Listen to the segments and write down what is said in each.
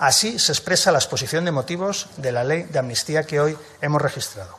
Así se expresa la exposición de motivos de la ley de amnistía que hoy hemos registrado,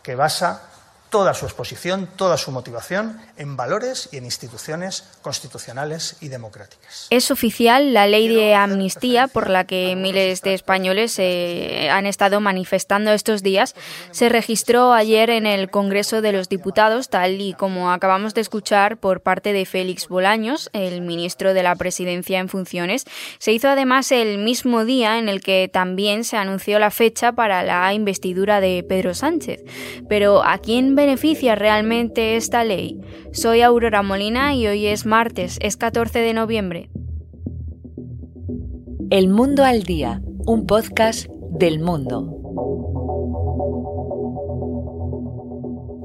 que basa toda su exposición, toda su motivación en valores y en instituciones constitucionales y democráticas. Es oficial la ley de amnistía por la que miles de españoles eh, han estado manifestando estos días. Se registró ayer en el Congreso de los Diputados, tal y como acabamos de escuchar por parte de Félix Bolaños, el ministro de la Presidencia en funciones. Se hizo además el mismo día en el que también se anunció la fecha para la investidura de Pedro Sánchez. Pero ¿a quién beneficia realmente esta ley? Soy Aurora Molina y hoy es martes, es 14 de noviembre. El Mundo al Día, un podcast del mundo.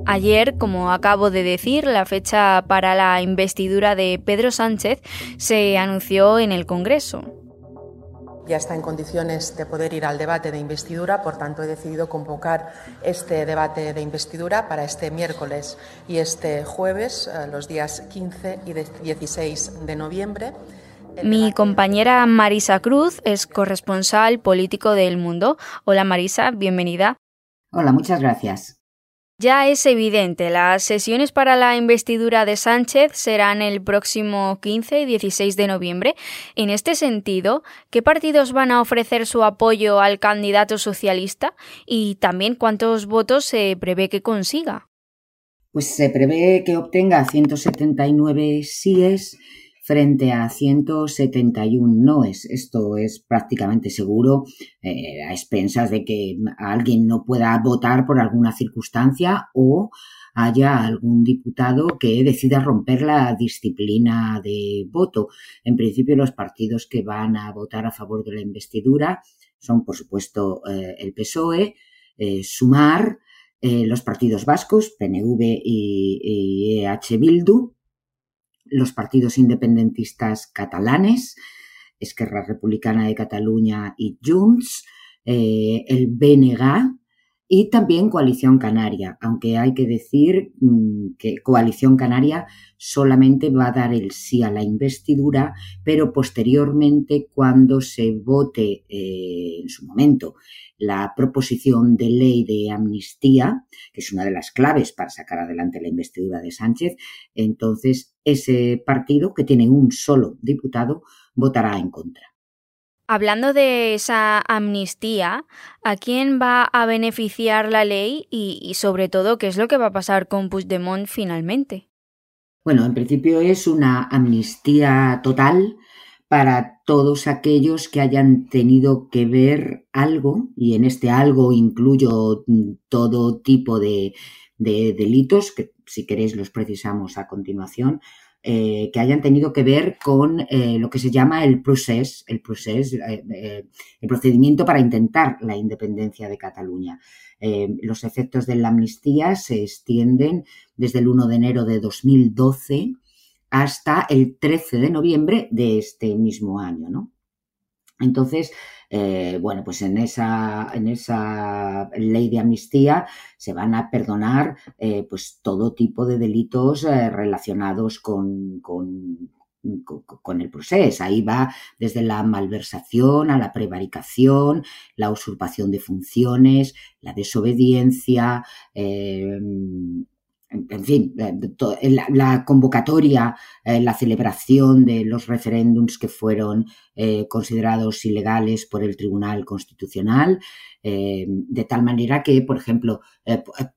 Ayer, como acabo de decir, la fecha para la investidura de Pedro Sánchez se anunció en el Congreso ya está en condiciones de poder ir al debate de investidura, por tanto he decidido convocar este debate de investidura para este miércoles y este jueves, eh, los días 15 y 16 de noviembre. Mi compañera Marisa Cruz es corresponsal político del Mundo. Hola Marisa, bienvenida. Hola, muchas gracias. Ya es evidente, las sesiones para la investidura de Sánchez serán el próximo 15 y 16 de noviembre. En este sentido, ¿qué partidos van a ofrecer su apoyo al candidato socialista y también cuántos votos se prevé que consiga? Pues se prevé que obtenga 179 síes frente a 171 noes. Esto es prácticamente seguro eh, a expensas de que alguien no pueda votar por alguna circunstancia o haya algún diputado que decida romper la disciplina de voto. En principio, los partidos que van a votar a favor de la investidura son, por supuesto, eh, el PSOE, eh, Sumar, los partidos vascos, PNV y, y EH Bildu, los partidos independentistas catalanes, Esquerra Republicana de Cataluña y Junts, eh, el BNG y también Coalición Canaria, aunque hay que decir mm, que Coalición Canaria solamente va a dar el sí a la investidura, pero posteriormente cuando se vote eh, en su momento la proposición de ley de amnistía, que es una de las claves para sacar adelante la investidura de Sánchez, entonces ese partido, que tiene un solo diputado, votará en contra. Hablando de esa amnistía, ¿a quién va a beneficiar la ley y, y, sobre todo qué es lo que va a pasar con Puigdemont finalmente? Bueno, en principio es una amnistía total para todos aquellos que hayan tenido que ver algo, y en este algo incluyo todo tipo de, delitos, que si queréis los precisamos a continuación, eh, que hayan tenido que ver con eh, lo que se llama el procés, el procés, eh, el procedimiento para intentar la independencia de Cataluña. los efectos de la amnistía se extienden desde el 1 de enero de 2012 hasta el 13 de noviembre de este mismo año, ¿no? Entonces, eh, bueno, pues en esa, en esa ley de amnistía se van a perdonar eh, pues todo tipo de delitos eh, relacionados con, con, con, el proceso. Ahí va desde la malversación a la prevaricación, la usurpación de funciones, la desobediencia, en fin, la, convocatoria, eh, la celebración de los referéndums que fueron eh, considerados ilegales por el Tribunal Constitucional, eh, de tal manera que, por ejemplo,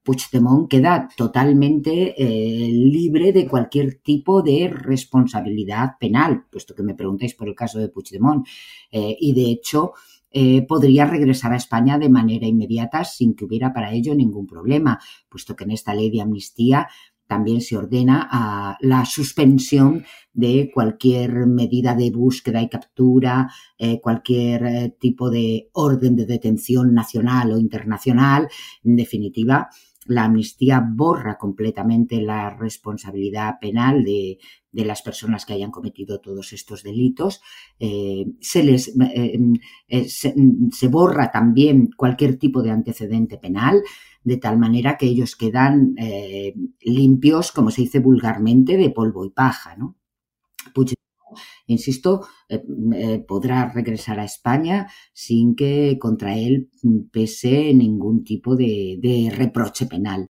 Puigdemont queda totalmente libre de cualquier tipo de responsabilidad penal, puesto que me preguntáis por el caso de Puigdemont. y de hecho, eh, podría regresar a España de manera inmediata sin que hubiera para ello ningún problema, puesto que en esta ley de amnistía también se ordena la suspensión de cualquier medida de búsqueda y captura, eh, cualquier eh, tipo de orden de detención nacional o internacional. En definitiva, la amnistía borra completamente la responsabilidad penal de, las personas que hayan cometido todos estos delitos. Eh, se les eh, eh, se, borra también cualquier tipo de antecedente penal, de tal manera que ellos quedan limpios, como se dice vulgarmente, de polvo y paja. ¿no? Insisto, eh, eh, podrá regresar a España sin que contra él pese ningún tipo de reproche penal.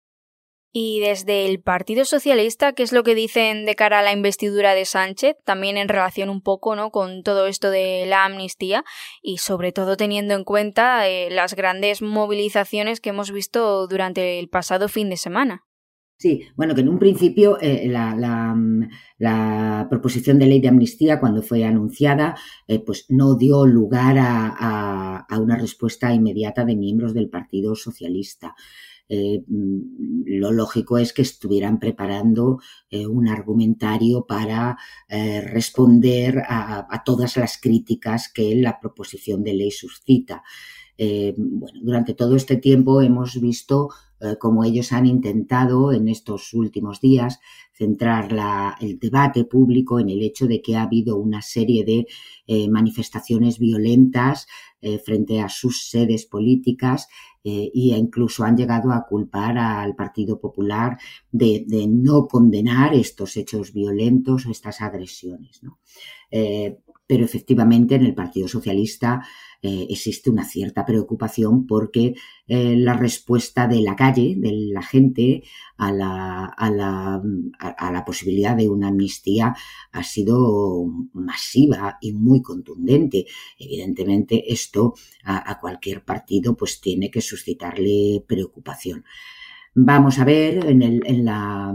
Y desde el Partido Socialista, ¿qué es lo que dicen de cara a la investidura de Sánchez? También en relación un poco ¿no? con todo esto de la amnistía y sobre todo teniendo en cuenta eh, las grandes movilizaciones que hemos visto durante el pasado fin de semana. Sí, bueno, que en un principio eh, la, proposición de ley de amnistía, cuando fue anunciada, eh, pues no dio lugar a, una respuesta inmediata de miembros del Partido Socialista. Eh, mm, lo lógico es que estuvieran preparando un argumentario para responder a, todas las críticas que la proposición de ley suscita. bueno, durante todo este tiempo hemos visto cómo ellos han intentado en estos últimos días centrar el debate público en el hecho de que ha habido una serie de manifestaciones violentas frente a sus sedes políticas eh, y incluso han llegado a culpar al Partido Popular de, no condenar estos hechos violentos o estas agresiones. Eh, pero efectivamente en el Partido Socialista eh, existe una cierta preocupación porque eh, la respuesta de la calle, de la gente, a la, a, la, a, la, posibilidad de una amnistía ha sido masiva y muy contundente. Evidentemente, esto a, cualquier partido pues tiene que suscitarle preocupación. Vamos a ver en, el, en la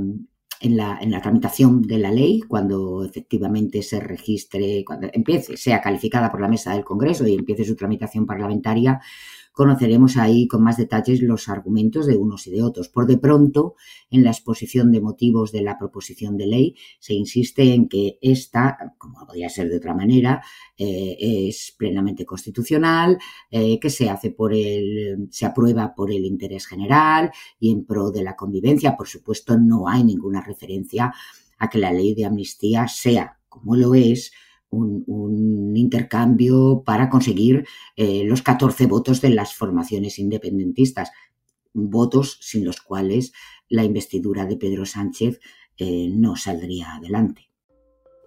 en la, en la, tramitación de la ley, cuando efectivamente se registre, cuando empiece, sea calificada por la mesa del Congreso y empiece su tramitación parlamentaria, conoceremos ahí con más detalles los argumentos de unos y de otros. Por de pronto, en la exposición de motivos de la proposición de ley, se insiste en que esta, como podría ser de otra manera, eh, es plenamente constitucional, eh, que se hace por el, se aprueba por el interés general y en pro de la convivencia. Por supuesto, no hay ninguna referencia a que la ley de amnistía sea, como lo es, un, intercambio para conseguir eh, los 14 votos de las formaciones independentistas, votos sin los cuales la investidura de Pedro Sánchez eh, no saldría adelante.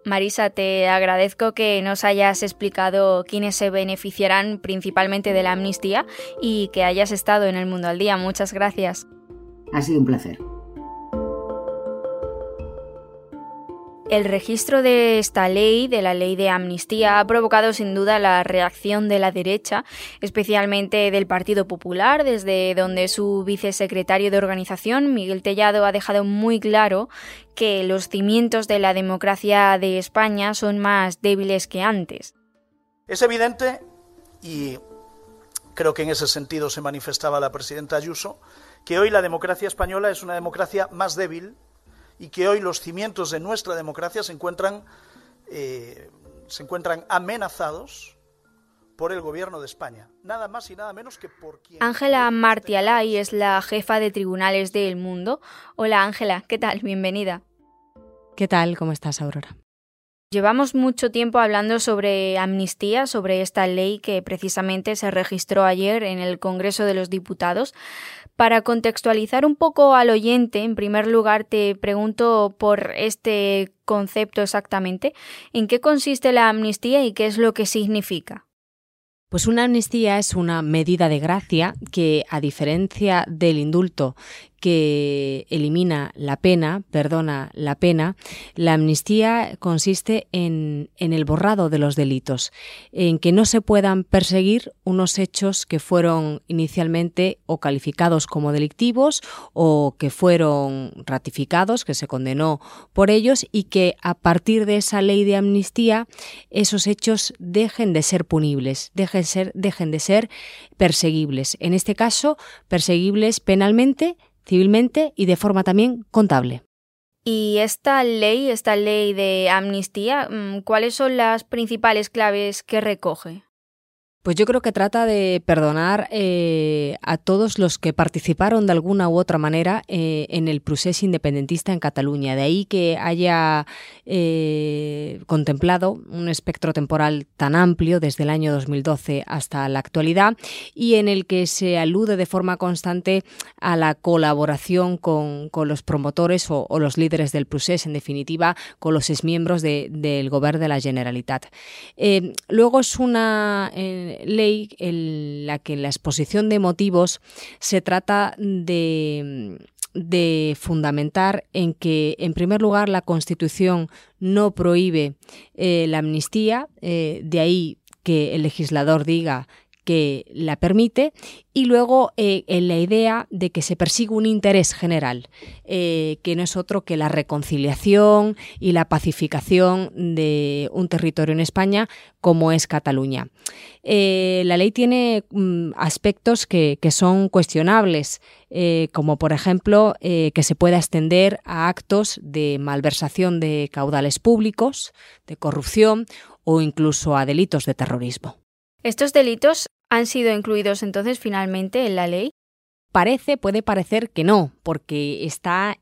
Marisa, te agradezco que nos hayas explicado quiénes se beneficiarán principalmente de la amnistía y que hayas estado en el mundo al día. Muchas gracias. Ha sido un placer. El registro de esta ley, de la ley de amnistía, ha provocado sin duda la reacción de la derecha, especialmente del Partido Popular, desde donde su vicesecretario de organización, Miguel Tellado, ha dejado muy claro que los cimientos de la democracia de España son más débiles que antes. Es evidente, y creo que en ese sentido se manifestaba la presidenta Ayuso, que hoy la democracia española es una democracia más débil y que hoy los cimientos de nuestra democracia se encuentran, eh, se encuentran amenazados por el gobierno de España. Nada más y nada menos que por quien... Ángela Martialay es la jefa de tribunales del mundo. Hola Ángela, ¿qué tal? Bienvenida. ¿Qué tal? ¿Cómo estás, Aurora? Llevamos mucho tiempo hablando sobre amnistía, sobre esta ley que precisamente se registró ayer en el Congreso de los Diputados. Para contextualizar un poco al oyente, en primer lugar te pregunto por este concepto exactamente, ¿en qué consiste la amnistía y qué es lo que significa? Pues una amnistía es una medida de gracia que, a diferencia del indulto, que elimina la pena, perdona la pena, la amnistía consiste en, el borrado de los delitos, en que no se puedan perseguir unos hechos que fueron inicialmente o calificados como delictivos o que fueron ratificados, que se condenó por ellos y que a partir de esa ley de amnistía esos hechos dejen de ser punibles, dejen de ser perseguibles. En este caso, perseguibles penalmente civilmente y de forma también contable. Y esta ley, esta ley de amnistía, mm, ¿cuáles son las principales claves que recoge? Pues yo creo que trata de perdonar eh, a todos los que participaron de alguna u otra manera eh, en el proceso independentista en Cataluña. De ahí que haya eh, contemplado un espectro temporal tan amplio desde el año 2012 hasta la actualidad y en el que se alude de forma constante a la colaboración con, los promotores o, los líderes del proceso, en definitiva, con los exmiembros del Gobierno de la Generalitat. luego es una ley en la que la exposición de motivos se trata de fundamentar en que, en primer lugar, la Constitución no prohíbe eh, la amnistía, eh, de ahí que el legislador diga que la permite y luego eh, en la idea de que se persigue un interés general, eh, que no es otro que la reconciliación y la pacificación de un territorio en España como es Cataluña. Eh, la ley tiene mm, aspectos que, que, son cuestionables, como por ejemplo que se pueda extender a actos de malversación de caudales públicos, de corrupción o incluso a delitos de terrorismo. Estos delitos han sido incluidos entonces finalmente en la ley? Parece, puede parecer que no, porque está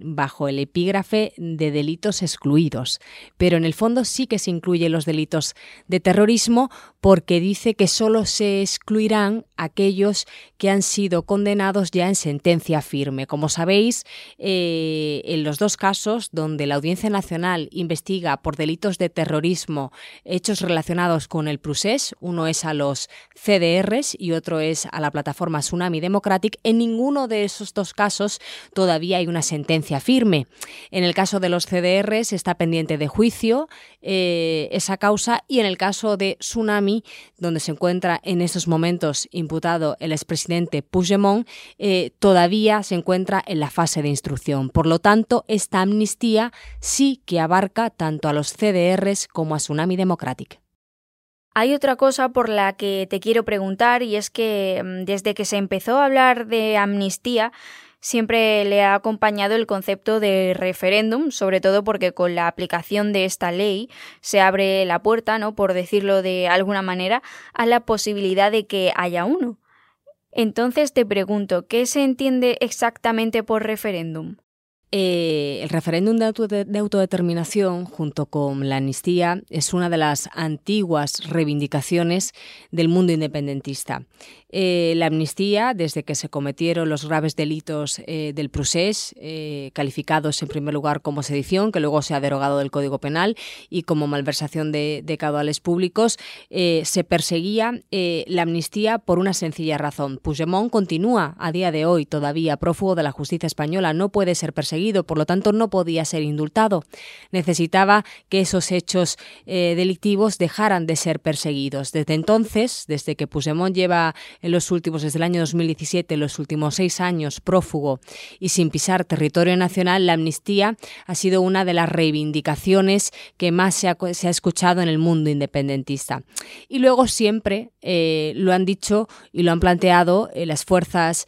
bajo el epígrafe de delitos excluidos, pero en el fondo sí que se incluyen los delitos de terrorismo porque dice que solo se excluirán aquellos que han sido condenados ya en sentencia firme. Como sabéis, eh, en los dos casos donde la Audiencia Nacional investiga por delitos de terrorismo hechos relacionados con el procés, uno es a los CDRs y otro es a la plataforma Tsunami Democratic, en ninguno de esos dos casos todavía hay una sentencia firme. En el caso de los CDRs está pendiente de juicio eh, esa causa y en el caso de Tsunami, donde se encuentra en estos momentos imputado el expresidente Puigdemont, eh, todavía se encuentra en la fase de instrucción. Por lo tanto, esta amnistía sí que abarca tanto a los CDRs como a Tsunami Democratic. Hay otra cosa por la que te quiero preguntar y es que mm, desde que se empezó a hablar de amnistía, siempre le ha acompañado el concepto de referéndum, sobre todo porque con la aplicación de esta ley se abre la puerta, ¿no? por decirlo de alguna manera, a la posibilidad de que haya uno. Entonces te pregunto, ¿qué se entiende exactamente por referéndum? Eh, el referéndum de, autodeterminación, junto con la amnistía, es una de las antiguas reivindicaciones del mundo independentista. Eh, la amnistía, desde que se cometieron los graves delitos eh, del procés, calificados en primer lugar como sedición, que luego se ha derogado del Código Penal, y como malversación de, de caudales públicos, se perseguía la amnistía por una sencilla razón. Puigdemont continúa a día de hoy todavía prófugo de la justicia española, no puede ser perseguido por lo tanto no podía ser indultado. Necesitaba que esos hechos eh, delictivos dejaran de ser perseguidos. Desde entonces, desde que Puigdemont lleva en los últimos, desde el año 2017, los últimos seis años prófugo y sin pisar territorio nacional, la amnistía ha sido una de las reivindicaciones que más se ha, escuchado en el mundo independentista. Y luego siempre eh, lo han dicho y lo han planteado eh, las fuerzas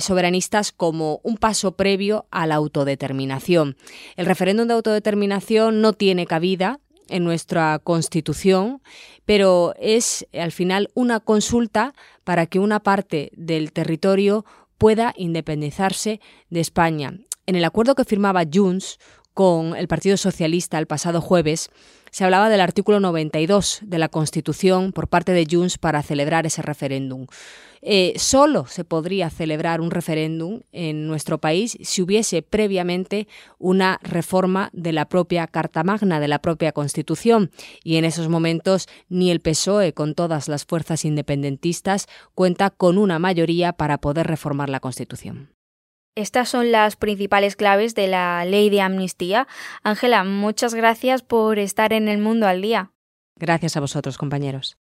soberanistas como un paso previo a la autodeterminación. El referéndum de autodeterminación no tiene cabida en nuestra Constitución, pero es al final una consulta para que una parte del territorio pueda independizarse de España. En el acuerdo que firmaba Junts con el Partido Socialista el pasado jueves, se hablaba del artículo 92 de la Constitución por parte de Junts para celebrar ese referéndum. Eh, solo se podría celebrar un referéndum en nuestro país si hubiese previamente una reforma de la propia Carta Magna, de la propia Constitución. Y en esos momentos ni el PSOE, con todas las fuerzas independentistas, cuenta con una mayoría para poder reformar la Constitución. Estas son las principales claves de la ley de amnistía. Ángela, muchas gracias por estar en el mundo al día. Gracias a vosotros, compañeros.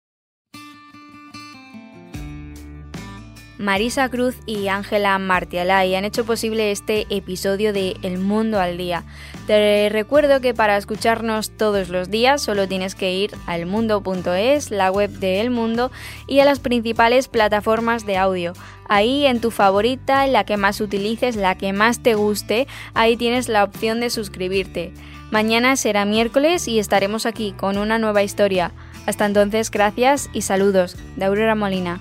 Marisa Cruz y Ángela Martialay han hecho posible este episodio de El Mundo al Día. Te recuerdo que para escucharnos todos los días solo tienes que ir a elmundo.es, la web de El Mundo, y a las principales plataformas de audio. Ahí en tu favorita, la que más utilices, la que más te guste, ahí tienes la opción de suscribirte. Mañana será miércoles y estaremos aquí con una nueva historia. Hasta entonces, gracias y saludos de Aurora Molina.